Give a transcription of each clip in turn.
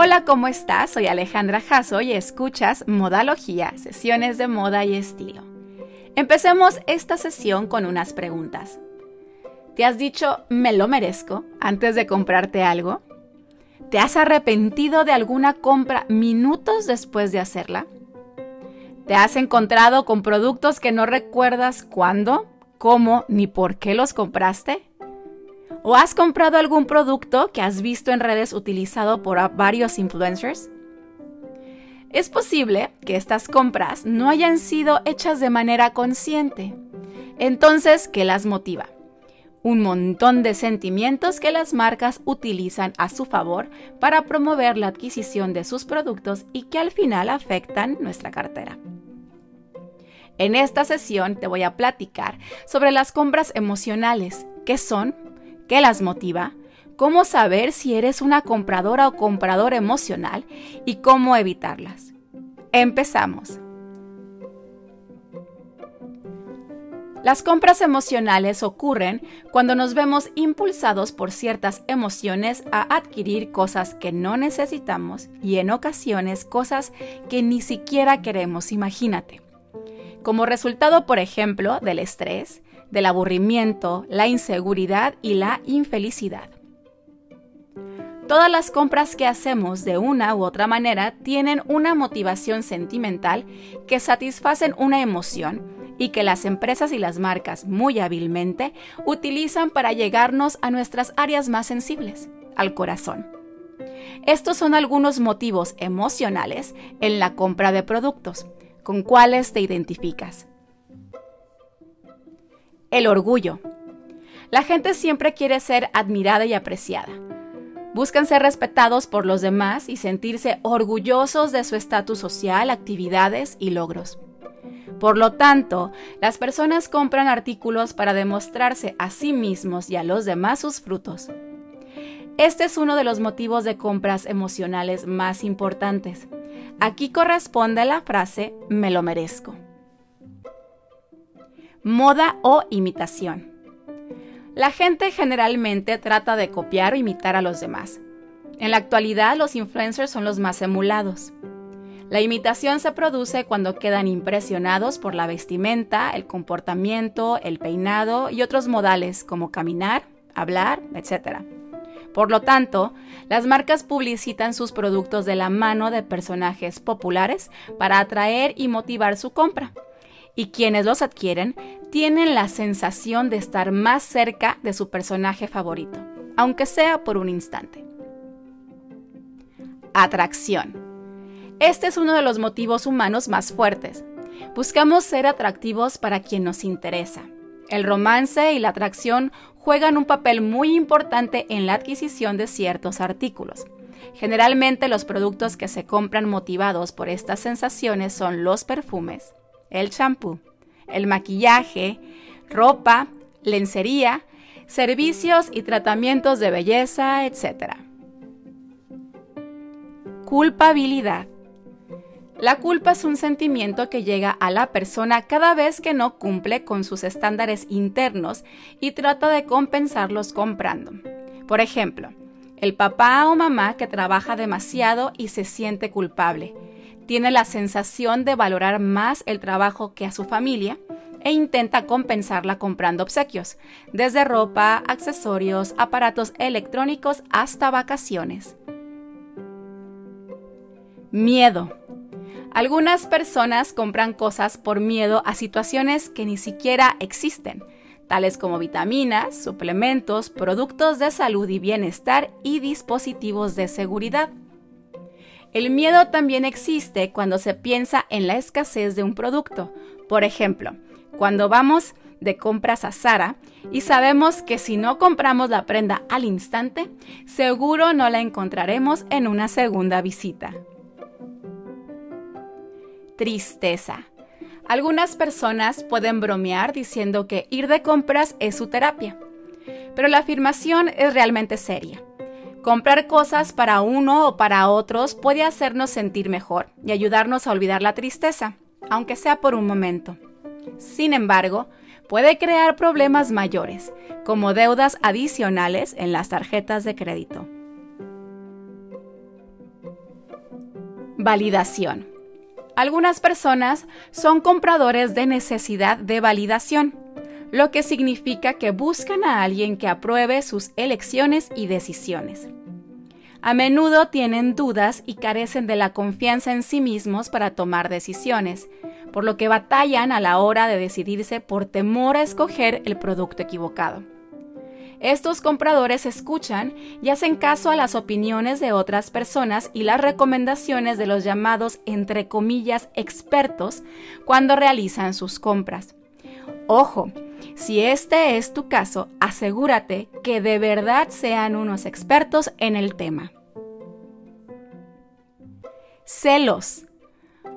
Hola, ¿cómo estás? Soy Alejandra Jasso y escuchas Modalogía, sesiones de moda y estilo. Empecemos esta sesión con unas preguntas. ¿Te has dicho me lo merezco antes de comprarte algo? ¿Te has arrepentido de alguna compra minutos después de hacerla? ¿Te has encontrado con productos que no recuerdas cuándo, cómo ni por qué los compraste? ¿O has comprado algún producto que has visto en redes utilizado por varios influencers? Es posible que estas compras no hayan sido hechas de manera consciente. Entonces, ¿qué las motiva? Un montón de sentimientos que las marcas utilizan a su favor para promover la adquisición de sus productos y que al final afectan nuestra cartera. En esta sesión te voy a platicar sobre las compras emocionales, qué son, ¿Qué las motiva? ¿Cómo saber si eres una compradora o comprador emocional y cómo evitarlas? Empezamos. Las compras emocionales ocurren cuando nos vemos impulsados por ciertas emociones a adquirir cosas que no necesitamos y en ocasiones cosas que ni siquiera queremos, imagínate. Como resultado, por ejemplo, del estrés, del aburrimiento, la inseguridad y la infelicidad. Todas las compras que hacemos de una u otra manera tienen una motivación sentimental que satisfacen una emoción y que las empresas y las marcas muy hábilmente utilizan para llegarnos a nuestras áreas más sensibles, al corazón. Estos son algunos motivos emocionales en la compra de productos, con cuáles te identificas. El orgullo. La gente siempre quiere ser admirada y apreciada. Buscan ser respetados por los demás y sentirse orgullosos de su estatus social, actividades y logros. Por lo tanto, las personas compran artículos para demostrarse a sí mismos y a los demás sus frutos. Este es uno de los motivos de compras emocionales más importantes. Aquí corresponde la frase me lo merezco moda o imitación. La gente generalmente trata de copiar o imitar a los demás. En la actualidad los influencers son los más emulados. La imitación se produce cuando quedan impresionados por la vestimenta, el comportamiento, el peinado y otros modales como caminar, hablar, etc. Por lo tanto, las marcas publicitan sus productos de la mano de personajes populares para atraer y motivar su compra y quienes los adquieren tienen la sensación de estar más cerca de su personaje favorito, aunque sea por un instante. Atracción. Este es uno de los motivos humanos más fuertes. Buscamos ser atractivos para quien nos interesa. El romance y la atracción juegan un papel muy importante en la adquisición de ciertos artículos. Generalmente los productos que se compran motivados por estas sensaciones son los perfumes, el champú, el maquillaje, ropa, lencería, servicios y tratamientos de belleza, etc. Culpabilidad. La culpa es un sentimiento que llega a la persona cada vez que no cumple con sus estándares internos y trata de compensarlos comprando. Por ejemplo, el papá o mamá que trabaja demasiado y se siente culpable tiene la sensación de valorar más el trabajo que a su familia e intenta compensarla comprando obsequios, desde ropa, accesorios, aparatos electrónicos hasta vacaciones. Miedo. Algunas personas compran cosas por miedo a situaciones que ni siquiera existen, tales como vitaminas, suplementos, productos de salud y bienestar y dispositivos de seguridad. El miedo también existe cuando se piensa en la escasez de un producto. Por ejemplo, cuando vamos de compras a Sara y sabemos que si no compramos la prenda al instante, seguro no la encontraremos en una segunda visita. Tristeza. Algunas personas pueden bromear diciendo que ir de compras es su terapia, pero la afirmación es realmente seria. Comprar cosas para uno o para otros puede hacernos sentir mejor y ayudarnos a olvidar la tristeza, aunque sea por un momento. Sin embargo, puede crear problemas mayores, como deudas adicionales en las tarjetas de crédito. Validación. Algunas personas son compradores de necesidad de validación, lo que significa que buscan a alguien que apruebe sus elecciones y decisiones. A menudo tienen dudas y carecen de la confianza en sí mismos para tomar decisiones, por lo que batallan a la hora de decidirse por temor a escoger el producto equivocado. Estos compradores escuchan y hacen caso a las opiniones de otras personas y las recomendaciones de los llamados, entre comillas, expertos cuando realizan sus compras. Ojo, si este es tu caso, asegúrate que de verdad sean unos expertos en el tema. Celos.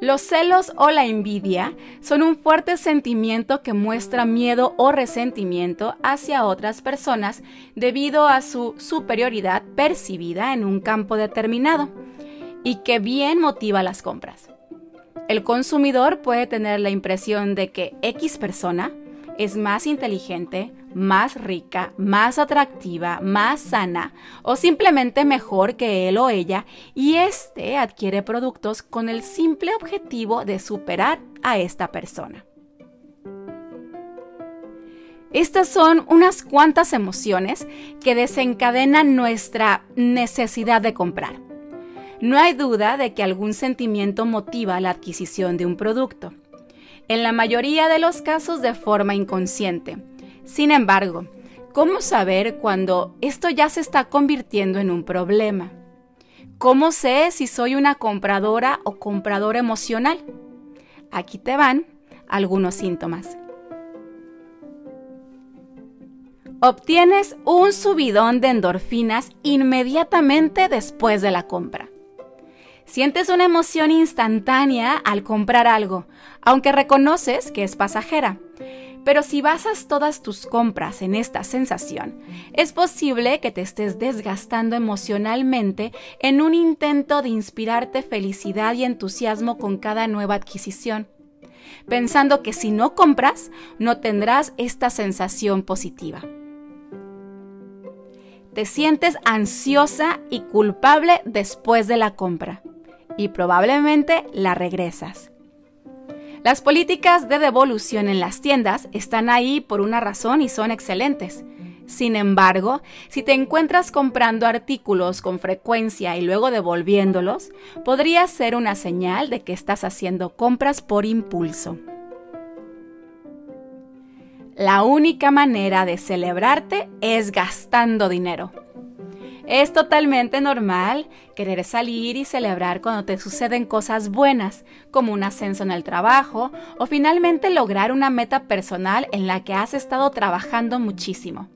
Los celos o la envidia son un fuerte sentimiento que muestra miedo o resentimiento hacia otras personas debido a su superioridad percibida en un campo determinado y que bien motiva las compras. El consumidor puede tener la impresión de que X persona es más inteligente, más rica, más atractiva, más sana o simplemente mejor que él o ella y éste adquiere productos con el simple objetivo de superar a esta persona. Estas son unas cuantas emociones que desencadenan nuestra necesidad de comprar. No hay duda de que algún sentimiento motiva la adquisición de un producto en la mayoría de los casos de forma inconsciente. Sin embargo, ¿cómo saber cuando esto ya se está convirtiendo en un problema? ¿Cómo sé si soy una compradora o comprador emocional? Aquí te van algunos síntomas. Obtienes un subidón de endorfinas inmediatamente después de la compra. Sientes una emoción instantánea al comprar algo, aunque reconoces que es pasajera. Pero si basas todas tus compras en esta sensación, es posible que te estés desgastando emocionalmente en un intento de inspirarte felicidad y entusiasmo con cada nueva adquisición, pensando que si no compras, no tendrás esta sensación positiva. Te sientes ansiosa y culpable después de la compra y probablemente la regresas. Las políticas de devolución en las tiendas están ahí por una razón y son excelentes. Sin embargo, si te encuentras comprando artículos con frecuencia y luego devolviéndolos, podría ser una señal de que estás haciendo compras por impulso. La única manera de celebrarte es gastando dinero. Es totalmente normal querer salir y celebrar cuando te suceden cosas buenas, como un ascenso en el trabajo o finalmente lograr una meta personal en la que has estado trabajando muchísimo.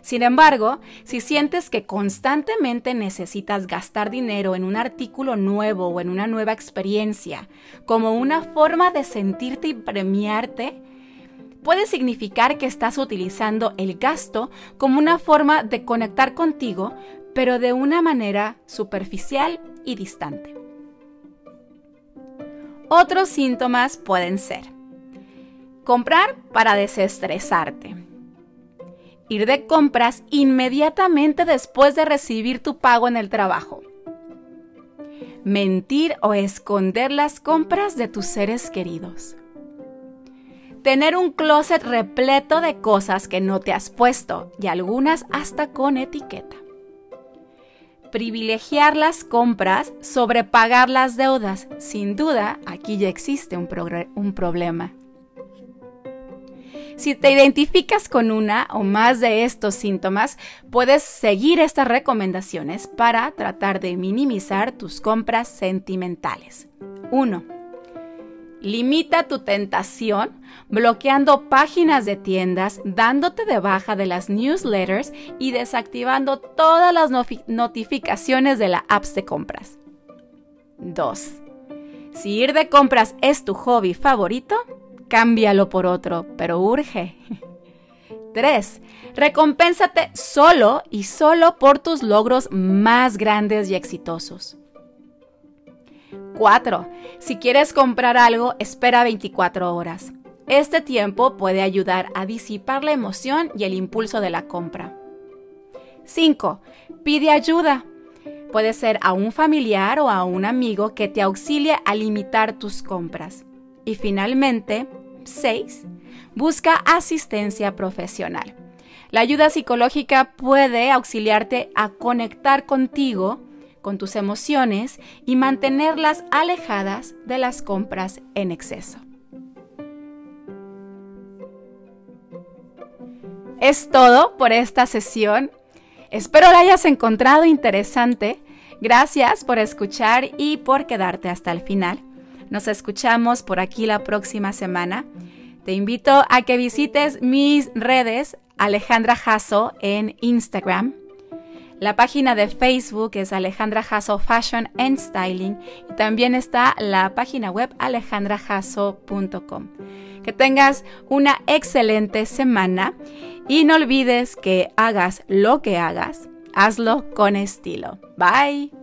Sin embargo, si sientes que constantemente necesitas gastar dinero en un artículo nuevo o en una nueva experiencia, como una forma de sentirte y premiarte, puede significar que estás utilizando el gasto como una forma de conectar contigo, pero de una manera superficial y distante. Otros síntomas pueden ser comprar para desestresarte. Ir de compras inmediatamente después de recibir tu pago en el trabajo. Mentir o esconder las compras de tus seres queridos Tener un closet repleto de cosas que no te has puesto y algunas hasta con etiqueta. Privilegiar las compras sobre pagar las deudas. Sin duda, aquí ya existe un, un problema. Si te identificas con una o más de estos síntomas, puedes seguir estas recomendaciones para tratar de minimizar tus compras sentimentales. 1 Limita tu tentación bloqueando páginas de tiendas, dándote de baja de las newsletters y desactivando todas las notificaciones de la apps de compras. 2. Si ir de compras es tu hobby favorito, cámbialo por otro, pero urge. 3. Recompénsate solo y solo por tus logros más grandes y exitosos. 4. Si quieres comprar algo, espera 24 horas. Este tiempo puede ayudar a disipar la emoción y el impulso de la compra. 5. Pide ayuda. Puede ser a un familiar o a un amigo que te auxilie a limitar tus compras. Y finalmente, 6. Busca asistencia profesional. La ayuda psicológica puede auxiliarte a conectar contigo, con tus emociones y mantenerlas alejadas de las compras en exceso. Es todo por esta sesión. Espero la hayas encontrado interesante. Gracias por escuchar y por quedarte hasta el final. Nos escuchamos por aquí la próxima semana. Te invito a que visites mis redes Alejandra Jasso en Instagram. La página de Facebook es Alejandra Jasso Fashion and Styling y también está la página web alejandrajasso.com. Que tengas una excelente semana y no olvides que hagas lo que hagas, hazlo con estilo. Bye.